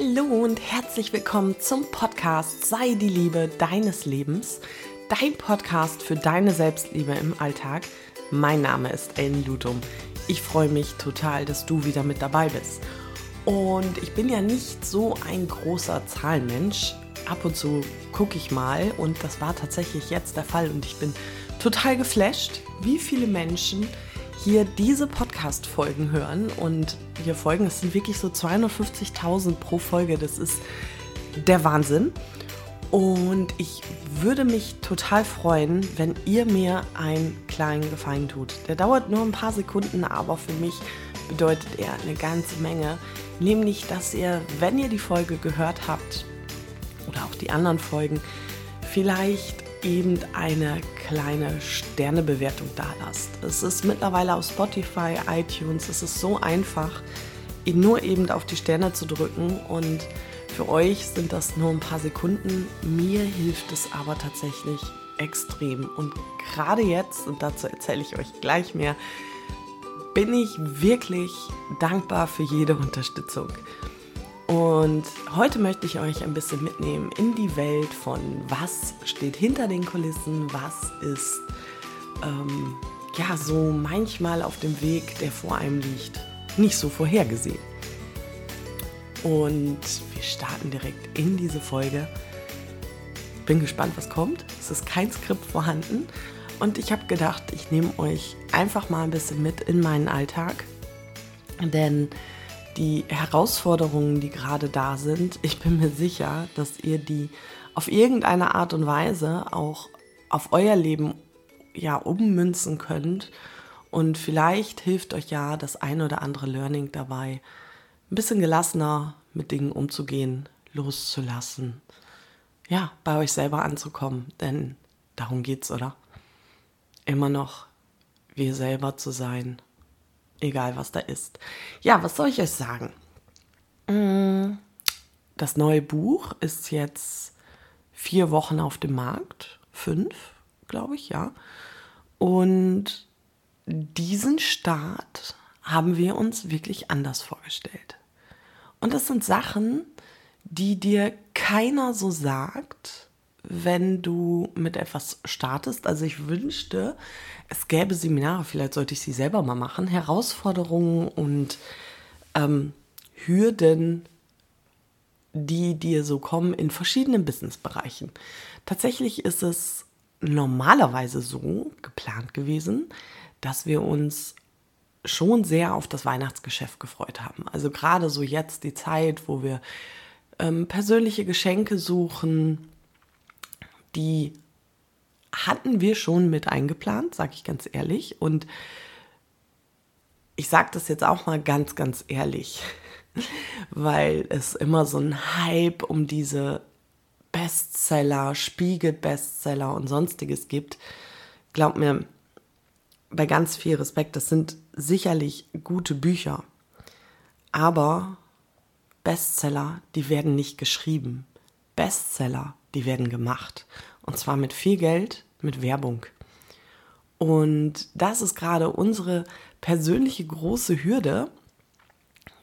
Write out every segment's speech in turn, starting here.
Hallo und herzlich willkommen zum Podcast Sei die Liebe deines Lebens, dein Podcast für deine Selbstliebe im Alltag. Mein Name ist Ellen Lutum. Ich freue mich total, dass du wieder mit dabei bist. Und ich bin ja nicht so ein großer Zahlenmensch. Ab und zu gucke ich mal und das war tatsächlich jetzt der Fall und ich bin total geflasht, wie viele Menschen hier diese Podcast-Folgen hören und hier Folgen, es sind wirklich so 250.000 pro Folge, das ist der Wahnsinn. Und ich würde mich total freuen, wenn ihr mir einen kleinen Gefallen tut. Der dauert nur ein paar Sekunden, aber für mich bedeutet er eine ganze Menge. Nämlich, dass ihr, wenn ihr die Folge gehört habt oder auch die anderen Folgen, vielleicht eben eine kleine Sternebewertung da lasst. Es ist mittlerweile auf Spotify, iTunes, es ist so einfach, nur eben auf die Sterne zu drücken und für euch sind das nur ein paar Sekunden. Mir hilft es aber tatsächlich extrem. Und gerade jetzt, und dazu erzähle ich euch gleich mehr, bin ich wirklich dankbar für jede Unterstützung. Und heute möchte ich euch ein bisschen mitnehmen in die Welt von was steht hinter den Kulissen, was ist ähm, ja so manchmal auf dem Weg, der vor einem liegt, nicht so vorhergesehen. Und wir starten direkt in diese Folge. Bin gespannt, was kommt. Es ist kein Skript vorhanden. Und ich habe gedacht, ich nehme euch einfach mal ein bisschen mit in meinen Alltag. Denn die Herausforderungen, die gerade da sind, ich bin mir sicher, dass ihr die auf irgendeine Art und Weise auch auf euer Leben ja ummünzen könnt. Und vielleicht hilft euch ja das ein oder andere Learning dabei, ein bisschen gelassener mit Dingen umzugehen, loszulassen. Ja, bei euch selber anzukommen, denn darum geht's, oder? Immer noch wir selber zu sein egal was da ist. Ja, was soll ich euch sagen? Mm, das neue Buch ist jetzt vier Wochen auf dem Markt, fünf, glaube ich, ja. Und diesen Start haben wir uns wirklich anders vorgestellt. Und das sind Sachen, die dir keiner so sagt, wenn du mit etwas startest. Also ich wünschte, es gäbe Seminare, vielleicht sollte ich sie selber mal machen, Herausforderungen und ähm, Hürden, die dir so kommen in verschiedenen Businessbereichen. Tatsächlich ist es normalerweise so geplant gewesen, dass wir uns schon sehr auf das Weihnachtsgeschäft gefreut haben. Also gerade so jetzt die Zeit, wo wir ähm, persönliche Geschenke suchen, die hatten wir schon mit eingeplant, sage ich ganz ehrlich. Und ich sage das jetzt auch mal ganz, ganz ehrlich, weil es immer so ein Hype um diese Bestseller, Spiegel-Bestseller und sonstiges gibt. Glaub mir, bei ganz viel Respekt, das sind sicherlich gute Bücher. Aber Bestseller, die werden nicht geschrieben. Bestseller, die werden gemacht. Und zwar mit viel Geld, mit Werbung. Und das ist gerade unsere persönliche große Hürde,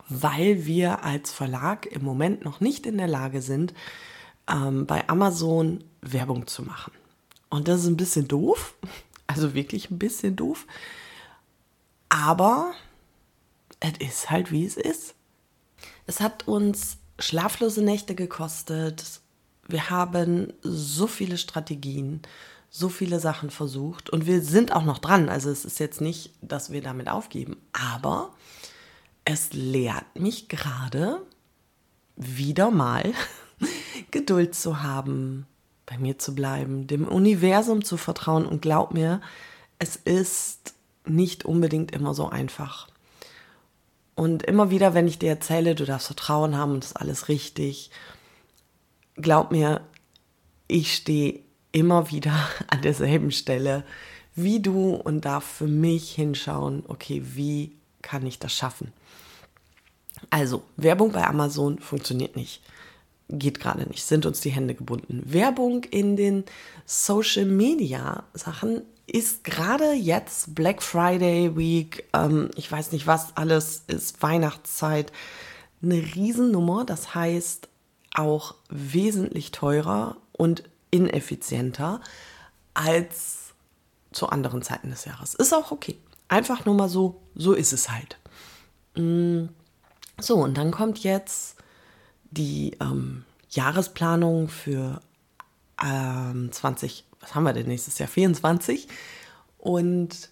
weil wir als Verlag im Moment noch nicht in der Lage sind, ähm, bei Amazon Werbung zu machen. Und das ist ein bisschen doof, also wirklich ein bisschen doof. Aber es ist halt, wie es ist. Es hat uns schlaflose Nächte gekostet, wir haben so viele Strategien, so viele Sachen versucht und wir sind auch noch dran. Also es ist jetzt nicht, dass wir damit aufgeben, aber es lehrt mich gerade wieder mal Geduld zu haben, bei mir zu bleiben, dem Universum zu vertrauen und glaub mir, es ist nicht unbedingt immer so einfach. Und immer wieder, wenn ich dir erzähle, du darfst Vertrauen haben und das ist alles richtig, glaub mir, ich stehe immer wieder an derselben Stelle wie du und darf für mich hinschauen, okay, wie kann ich das schaffen? Also, Werbung bei Amazon funktioniert nicht. Geht gerade nicht, sind uns die Hände gebunden. Werbung in den Social Media Sachen ist gerade jetzt Black Friday Week, ähm, ich weiß nicht was alles, ist Weihnachtszeit eine Riesennummer, das heißt auch wesentlich teurer und ineffizienter als zu anderen Zeiten des Jahres. Ist auch okay. Einfach nur mal so, so ist es halt. Mm. So, und dann kommt jetzt die ähm, Jahresplanung für ähm, 20, was haben wir denn nächstes Jahr? 24. Und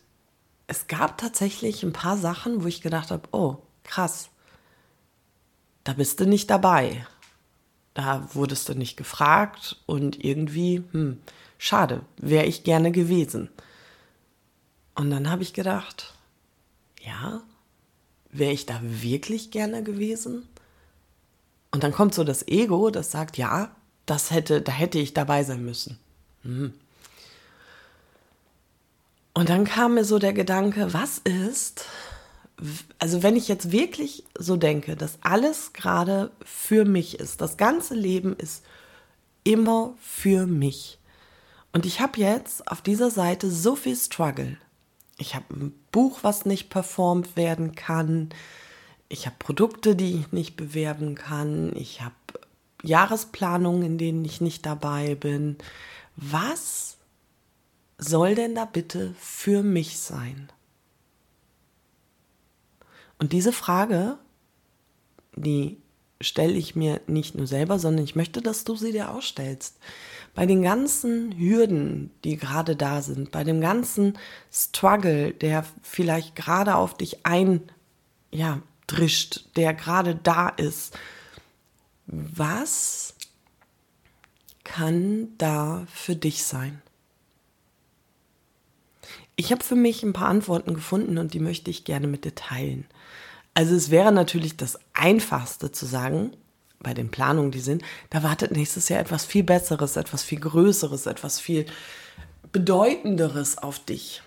es gab tatsächlich ein paar Sachen, wo ich gedacht habe, oh, krass, da bist du nicht dabei. Da wurdest du nicht gefragt und irgendwie, hm, schade, wäre ich gerne gewesen. Und dann habe ich gedacht, ja, wäre ich da wirklich gerne gewesen? Und dann kommt so das Ego, das sagt, ja, das hätte, da hätte ich dabei sein müssen. Hm. Und dann kam mir so der Gedanke, was ist, also wenn ich jetzt wirklich so denke, dass alles gerade für mich ist, das ganze Leben ist immer für mich. Und ich habe jetzt auf dieser Seite so viel Struggle. Ich habe ein Buch, was nicht performt werden kann. Ich habe Produkte, die ich nicht bewerben kann. Ich habe Jahresplanungen, in denen ich nicht dabei bin. Was soll denn da bitte für mich sein? Und diese Frage, die stelle ich mir nicht nur selber, sondern ich möchte, dass du sie dir ausstellst. Bei den ganzen Hürden, die gerade da sind, bei dem ganzen Struggle, der vielleicht gerade auf dich ein, ja, der gerade da ist, was kann da für dich sein? Ich habe für mich ein paar Antworten gefunden und die möchte ich gerne mit dir teilen. Also es wäre natürlich das Einfachste zu sagen, bei den Planungen, die sind, da wartet nächstes Jahr etwas viel Besseres, etwas viel Größeres, etwas viel Bedeutenderes auf dich.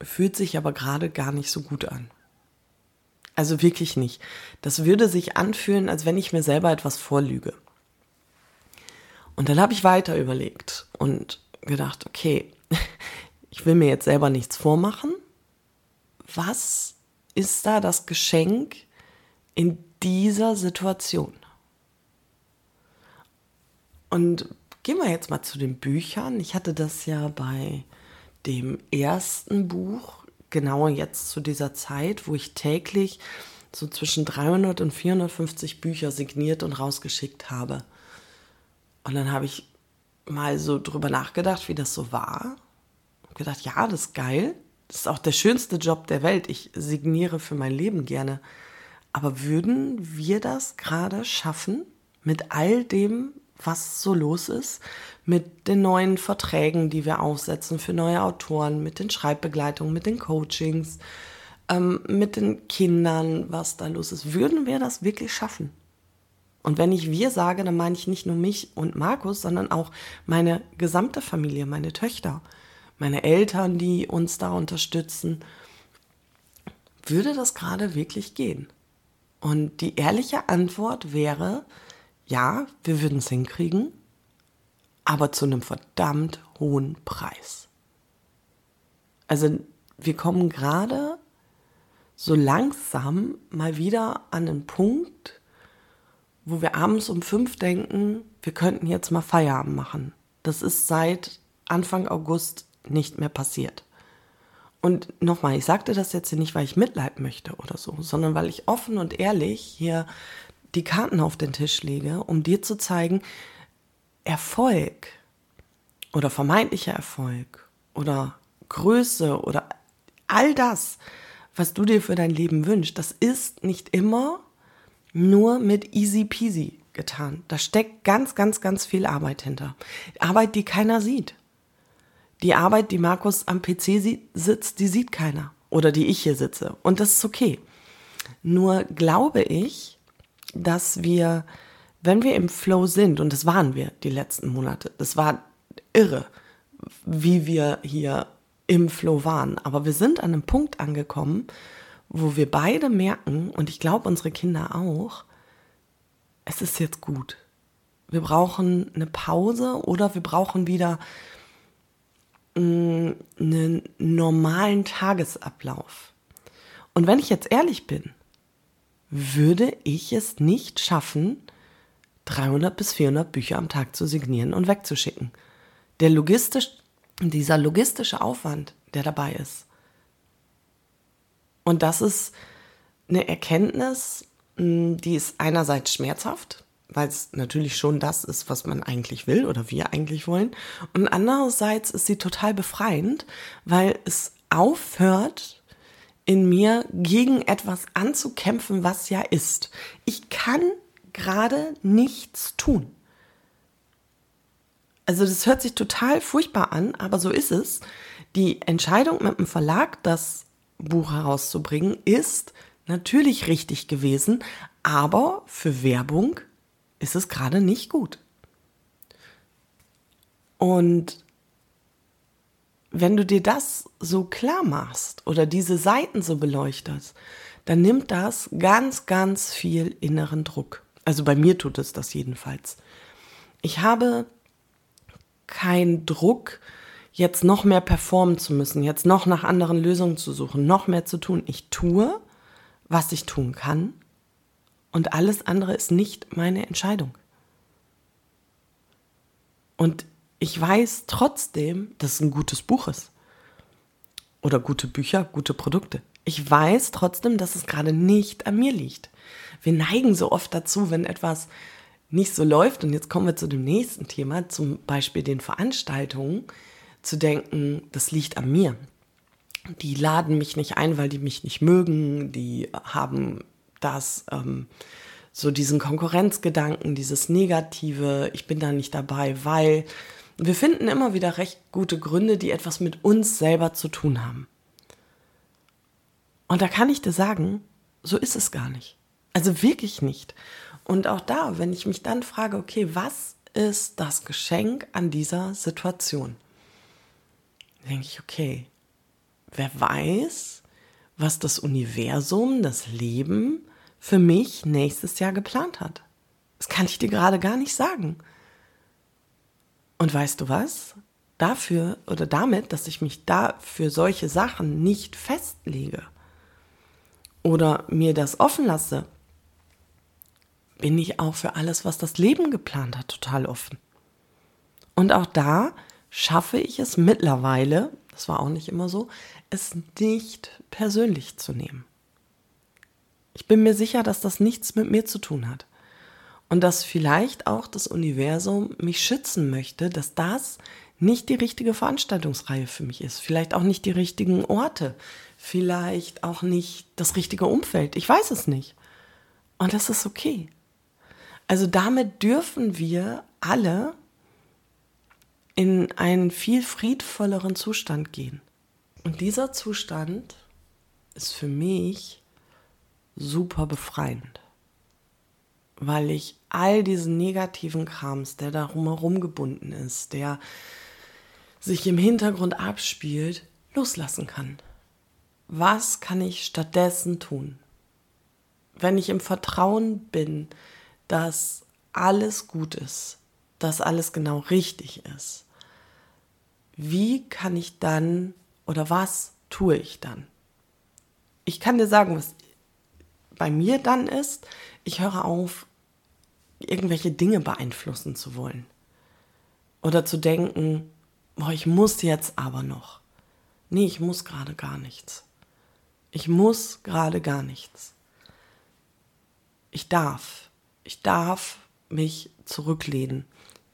Fühlt sich aber gerade gar nicht so gut an. Also wirklich nicht. Das würde sich anfühlen, als wenn ich mir selber etwas vorlüge. Und dann habe ich weiter überlegt und gedacht, okay, ich will mir jetzt selber nichts vormachen. Was ist da das Geschenk in dieser Situation? Und gehen wir jetzt mal zu den Büchern. Ich hatte das ja bei dem ersten Buch, genau jetzt zu dieser Zeit, wo ich täglich so zwischen 300 und 450 Bücher signiert und rausgeschickt habe. Und dann habe ich mal so drüber nachgedacht, wie das so war. Und gedacht, ja, das ist geil. Das ist auch der schönste Job der Welt. Ich signiere für mein Leben gerne. Aber würden wir das gerade schaffen mit all dem, was so los ist, mit den neuen Verträgen, die wir aufsetzen für neue Autoren, mit den Schreibbegleitungen, mit den Coachings, ähm, mit den Kindern, was da los ist? Würden wir das wirklich schaffen? Und wenn ich wir sage, dann meine ich nicht nur mich und Markus, sondern auch meine gesamte Familie, meine Töchter meine Eltern, die uns da unterstützen. Würde das gerade wirklich gehen? Und die ehrliche Antwort wäre, ja, wir würden es hinkriegen, aber zu einem verdammt hohen Preis. Also wir kommen gerade so langsam mal wieder an einen Punkt, wo wir abends um fünf denken, wir könnten jetzt mal Feierabend machen. Das ist seit Anfang August nicht mehr passiert. Und nochmal, ich sagte das jetzt hier nicht, weil ich Mitleid möchte oder so, sondern weil ich offen und ehrlich hier die Karten auf den Tisch lege, um dir zu zeigen, Erfolg oder vermeintlicher Erfolg oder Größe oder all das, was du dir für dein Leben wünschst, das ist nicht immer nur mit easy peasy getan. Da steckt ganz, ganz, ganz viel Arbeit hinter. Arbeit, die keiner sieht. Die Arbeit, die Markus am PC sitzt, die sieht keiner. Oder die ich hier sitze. Und das ist okay. Nur glaube ich, dass wir, wenn wir im Flow sind, und das waren wir die letzten Monate, das war irre, wie wir hier im Flow waren. Aber wir sind an einem Punkt angekommen, wo wir beide merken, und ich glaube unsere Kinder auch, es ist jetzt gut. Wir brauchen eine Pause oder wir brauchen wieder einen normalen Tagesablauf. Und wenn ich jetzt ehrlich bin, würde ich es nicht schaffen, 300 bis 400 Bücher am Tag zu signieren und wegzuschicken. Der logistisch, dieser logistische Aufwand, der dabei ist. Und das ist eine Erkenntnis, die ist einerseits schmerzhaft, weil es natürlich schon das ist, was man eigentlich will oder wir eigentlich wollen. Und andererseits ist sie total befreiend, weil es aufhört, in mir gegen etwas anzukämpfen, was ja ist. Ich kann gerade nichts tun. Also das hört sich total furchtbar an, aber so ist es. Die Entscheidung mit dem Verlag, das Buch herauszubringen, ist natürlich richtig gewesen, aber für Werbung ist es gerade nicht gut. Und wenn du dir das so klar machst oder diese Seiten so beleuchtest, dann nimmt das ganz, ganz viel inneren Druck. Also bei mir tut es das jedenfalls. Ich habe keinen Druck, jetzt noch mehr performen zu müssen, jetzt noch nach anderen Lösungen zu suchen, noch mehr zu tun. Ich tue, was ich tun kann und alles andere ist nicht meine Entscheidung. Und ich weiß trotzdem, dass es ein gutes Buch ist. Oder gute Bücher, gute Produkte. Ich weiß trotzdem, dass es gerade nicht an mir liegt. Wir neigen so oft dazu, wenn etwas nicht so läuft, und jetzt kommen wir zu dem nächsten Thema, zum Beispiel den Veranstaltungen, zu denken, das liegt an mir. Die laden mich nicht ein, weil die mich nicht mögen, die haben das, ähm, so diesen Konkurrenzgedanken, dieses Negative, ich bin da nicht dabei, weil wir finden immer wieder recht gute Gründe, die etwas mit uns selber zu tun haben. Und da kann ich dir sagen, so ist es gar nicht. Also wirklich nicht. Und auch da, wenn ich mich dann frage, okay, was ist das Geschenk an dieser Situation? Denke ich, okay, wer weiß, was das Universum, das Leben für mich nächstes Jahr geplant hat. Das kann ich dir gerade gar nicht sagen. Und weißt du was? Dafür oder damit, dass ich mich da für solche Sachen nicht festlege oder mir das offen lasse, bin ich auch für alles, was das Leben geplant hat, total offen. Und auch da schaffe ich es mittlerweile, das war auch nicht immer so, es nicht persönlich zu nehmen. Ich bin mir sicher, dass das nichts mit mir zu tun hat. Und dass vielleicht auch das Universum mich schützen möchte, dass das nicht die richtige Veranstaltungsreihe für mich ist. Vielleicht auch nicht die richtigen Orte. Vielleicht auch nicht das richtige Umfeld. Ich weiß es nicht. Und das ist okay. Also damit dürfen wir alle in einen viel friedvolleren Zustand gehen. Und dieser Zustand ist für mich super befreiend, weil ich all diesen negativen Krams, der darum herum gebunden ist, der sich im Hintergrund abspielt, loslassen kann. Was kann ich stattdessen tun? Wenn ich im Vertrauen bin, dass alles gut ist, dass alles genau richtig ist, wie kann ich dann oder was tue ich dann? Ich kann dir sagen, was bei mir dann ist, ich höre auf, irgendwelche Dinge beeinflussen zu wollen. Oder zu denken, boah, ich muss jetzt aber noch. Nee, ich muss gerade gar nichts. Ich muss gerade gar nichts. Ich darf. Ich darf mich zurücklehnen.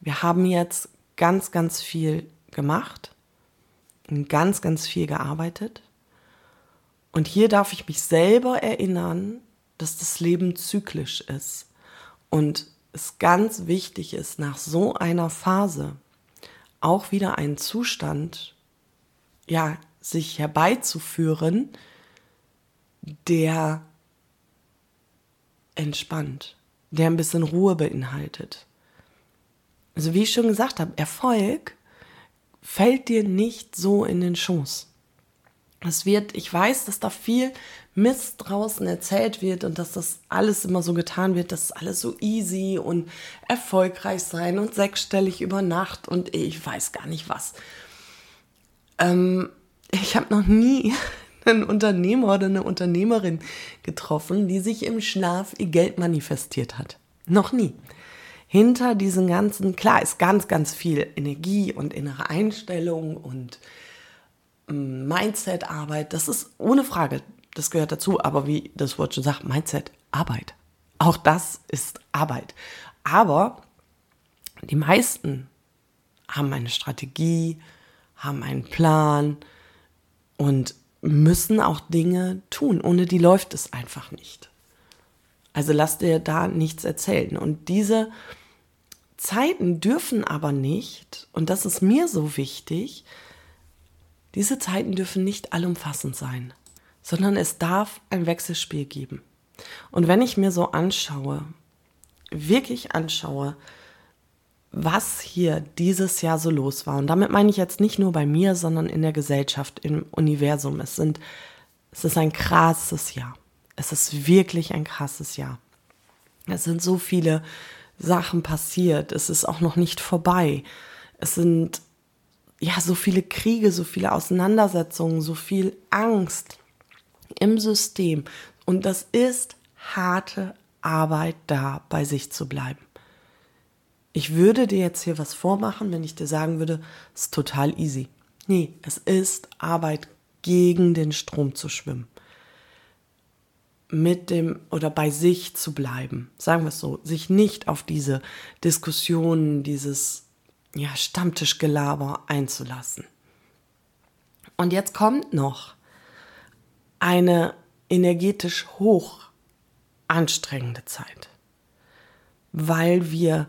Wir haben jetzt ganz, ganz viel gemacht und ganz, ganz viel gearbeitet. Und hier darf ich mich selber erinnern, dass das Leben zyklisch ist und es ganz wichtig ist, nach so einer Phase auch wieder einen Zustand, ja, sich herbeizuführen, der entspannt, der ein bisschen Ruhe beinhaltet. Also wie ich schon gesagt habe, Erfolg fällt dir nicht so in den Schoß. Es wird, ich weiß, dass da viel Mist draußen erzählt wird und dass das alles immer so getan wird, dass alles so easy und erfolgreich sein und sechsstellig über Nacht und ich weiß gar nicht was. Ähm, ich habe noch nie einen Unternehmer oder eine Unternehmerin getroffen, die sich im Schlaf ihr Geld manifestiert hat. Noch nie. Hinter diesen ganzen, klar, ist ganz, ganz viel Energie und innere Einstellung und ähm, Mindset-Arbeit. Das ist ohne Frage, das gehört dazu. Aber wie das Wort schon sagt, Mindset, Arbeit. Auch das ist Arbeit. Aber die meisten haben eine Strategie, haben einen Plan und müssen auch Dinge tun. Ohne die läuft es einfach nicht. Also lass dir da nichts erzählen. Und diese Zeiten dürfen aber nicht, und das ist mir so wichtig, diese Zeiten dürfen nicht allumfassend sein, sondern es darf ein Wechselspiel geben. Und wenn ich mir so anschaue, wirklich anschaue, was hier dieses Jahr so los war. Und damit meine ich jetzt nicht nur bei mir, sondern in der Gesellschaft, im Universum. Es sind, es ist ein krasses Jahr. Es ist wirklich ein krasses Jahr. Es sind so viele Sachen passiert. Es ist auch noch nicht vorbei. Es sind ja so viele Kriege, so viele Auseinandersetzungen, so viel Angst im System. Und das ist harte Arbeit, da bei sich zu bleiben. Ich würde dir jetzt hier was vormachen, wenn ich dir sagen würde, es ist total easy. Nee, es ist Arbeit, gegen den Strom zu schwimmen. Mit dem oder bei sich zu bleiben. Sagen wir es so, sich nicht auf diese Diskussionen, dieses ja, Stammtischgelaber einzulassen. Und jetzt kommt noch eine energetisch hoch anstrengende Zeit, weil wir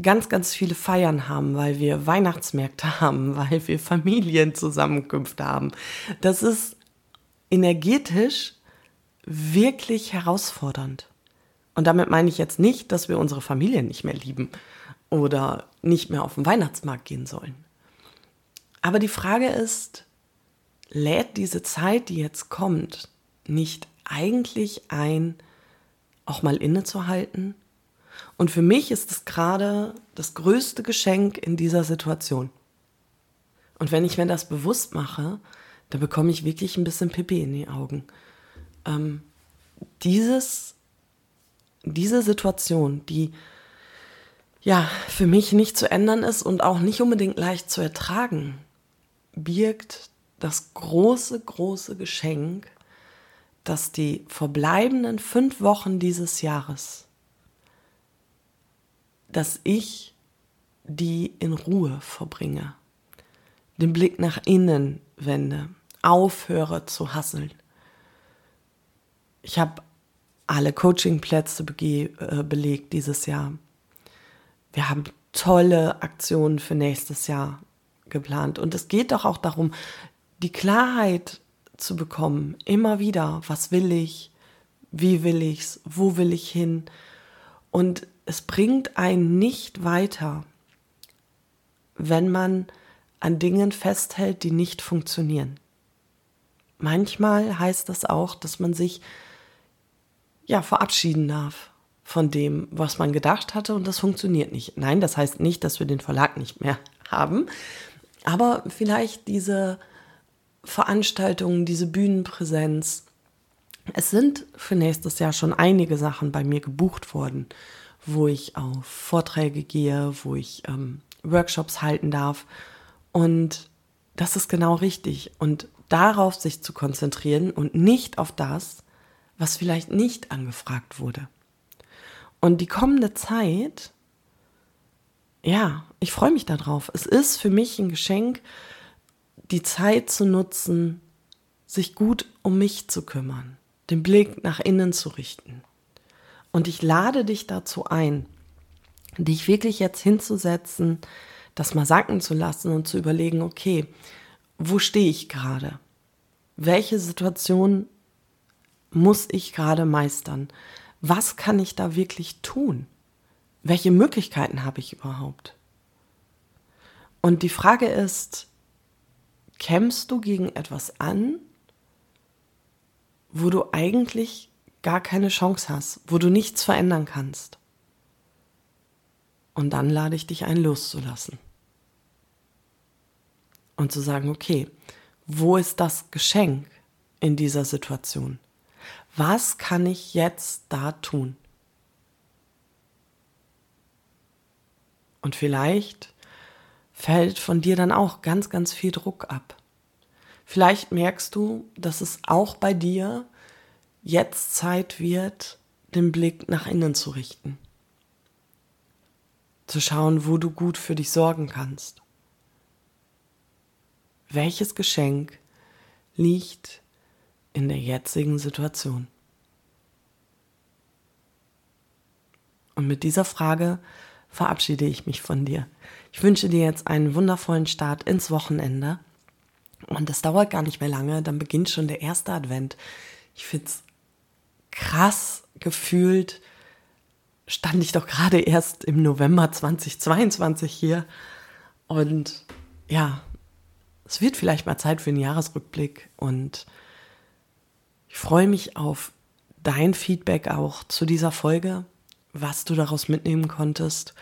ganz, ganz viele Feiern haben, weil wir Weihnachtsmärkte haben, weil wir Familienzusammenkünfte haben. Das ist energetisch wirklich herausfordernd. Und damit meine ich jetzt nicht, dass wir unsere Familien nicht mehr lieben oder nicht mehr auf den Weihnachtsmarkt gehen sollen. Aber die Frage ist, lädt diese Zeit, die jetzt kommt, nicht eigentlich ein, auch mal innezuhalten und für mich ist es gerade das größte Geschenk in dieser Situation. Und wenn ich mir das bewusst mache, da bekomme ich wirklich ein bisschen Pipi in die Augen. Ähm, dieses, diese Situation, die ja für mich nicht zu ändern ist und auch nicht unbedingt leicht zu ertragen, birgt das große, große Geschenk, dass die verbleibenden fünf Wochen dieses Jahres dass ich die in Ruhe verbringe, den Blick nach innen wende, aufhöre zu hasseln. Ich habe alle Coachingplätze äh, belegt dieses Jahr. Wir haben tolle Aktionen für nächstes Jahr geplant. Und es geht doch auch darum, die Klarheit zu bekommen, immer wieder, was will ich, wie will ich's, wo will ich hin. Und es bringt einen nicht weiter, wenn man an Dingen festhält, die nicht funktionieren. Manchmal heißt das auch, dass man sich ja verabschieden darf von dem, was man gedacht hatte und das funktioniert nicht. Nein, das heißt nicht, dass wir den Verlag nicht mehr haben, aber vielleicht diese Veranstaltungen, diese Bühnenpräsenz. Es sind für nächstes Jahr schon einige Sachen bei mir gebucht worden wo ich auf Vorträge gehe, wo ich ähm, Workshops halten darf. Und das ist genau richtig. Und darauf sich zu konzentrieren und nicht auf das, was vielleicht nicht angefragt wurde. Und die kommende Zeit, ja, ich freue mich darauf. Es ist für mich ein Geschenk, die Zeit zu nutzen, sich gut um mich zu kümmern, den Blick nach innen zu richten. Und ich lade dich dazu ein, dich wirklich jetzt hinzusetzen, das mal sacken zu lassen und zu überlegen, okay, wo stehe ich gerade? Welche Situation muss ich gerade meistern? Was kann ich da wirklich tun? Welche Möglichkeiten habe ich überhaupt? Und die Frage ist, kämpfst du gegen etwas an, wo du eigentlich gar keine Chance hast, wo du nichts verändern kannst. Und dann lade ich dich ein, loszulassen. Und zu sagen, okay, wo ist das Geschenk, in dieser Situation? Was kann ich jetzt da tun? Und vielleicht fällt von dir dann auch ganz, ganz viel Druck ab. Vielleicht merkst du, dass es auch bei dir jetzt Zeit wird, den Blick nach innen zu richten. Zu schauen, wo du gut für dich sorgen kannst. Welches Geschenk liegt in der jetzigen Situation? Und mit dieser Frage verabschiede ich mich von dir. Ich wünsche dir jetzt einen wundervollen Start ins Wochenende. Und das dauert gar nicht mehr lange, dann beginnt schon der erste Advent. Ich finde es krass gefühlt, stand ich doch gerade erst im November 2022 hier. Und ja, es wird vielleicht mal Zeit für einen Jahresrückblick. Und ich freue mich auf dein Feedback auch zu dieser Folge, was du daraus mitnehmen konntest.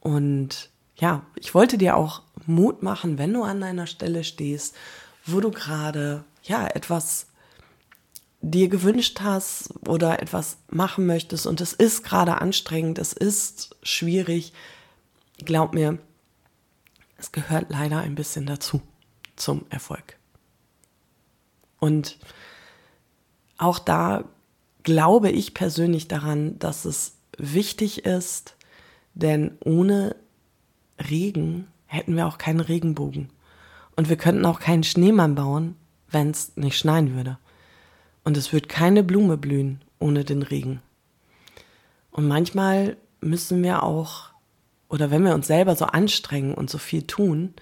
Und ja, ich wollte dir auch Mut machen, wenn du an einer Stelle stehst, wo du gerade ja etwas dir gewünscht hast oder etwas machen möchtest und es ist gerade anstrengend, es ist schwierig. Glaub mir, es gehört leider ein bisschen dazu zum Erfolg. Und auch da glaube ich persönlich daran, dass es wichtig ist, denn ohne Regen hätten wir auch keinen Regenbogen. Und wir könnten auch keinen Schneemann bauen, wenn es nicht schneien würde. Und es wird keine Blume blühen ohne den Regen. Und manchmal müssen wir auch, oder wenn wir uns selber so anstrengen und so viel tun,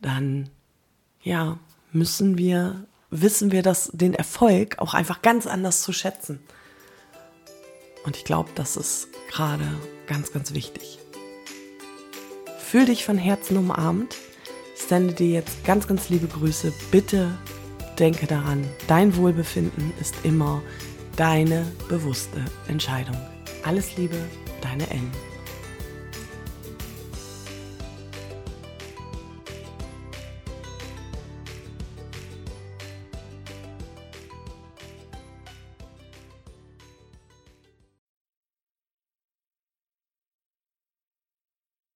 dann, ja, müssen wir, wissen wir das, den Erfolg auch einfach ganz anders zu schätzen. Und ich glaube, das ist gerade ganz, ganz wichtig. Fühl dich von Herzen umarmt. Ich sende dir jetzt ganz, ganz liebe Grüße. Bitte denke daran, dein Wohlbefinden ist immer deine bewusste Entscheidung. Alles Liebe, deine Ellen.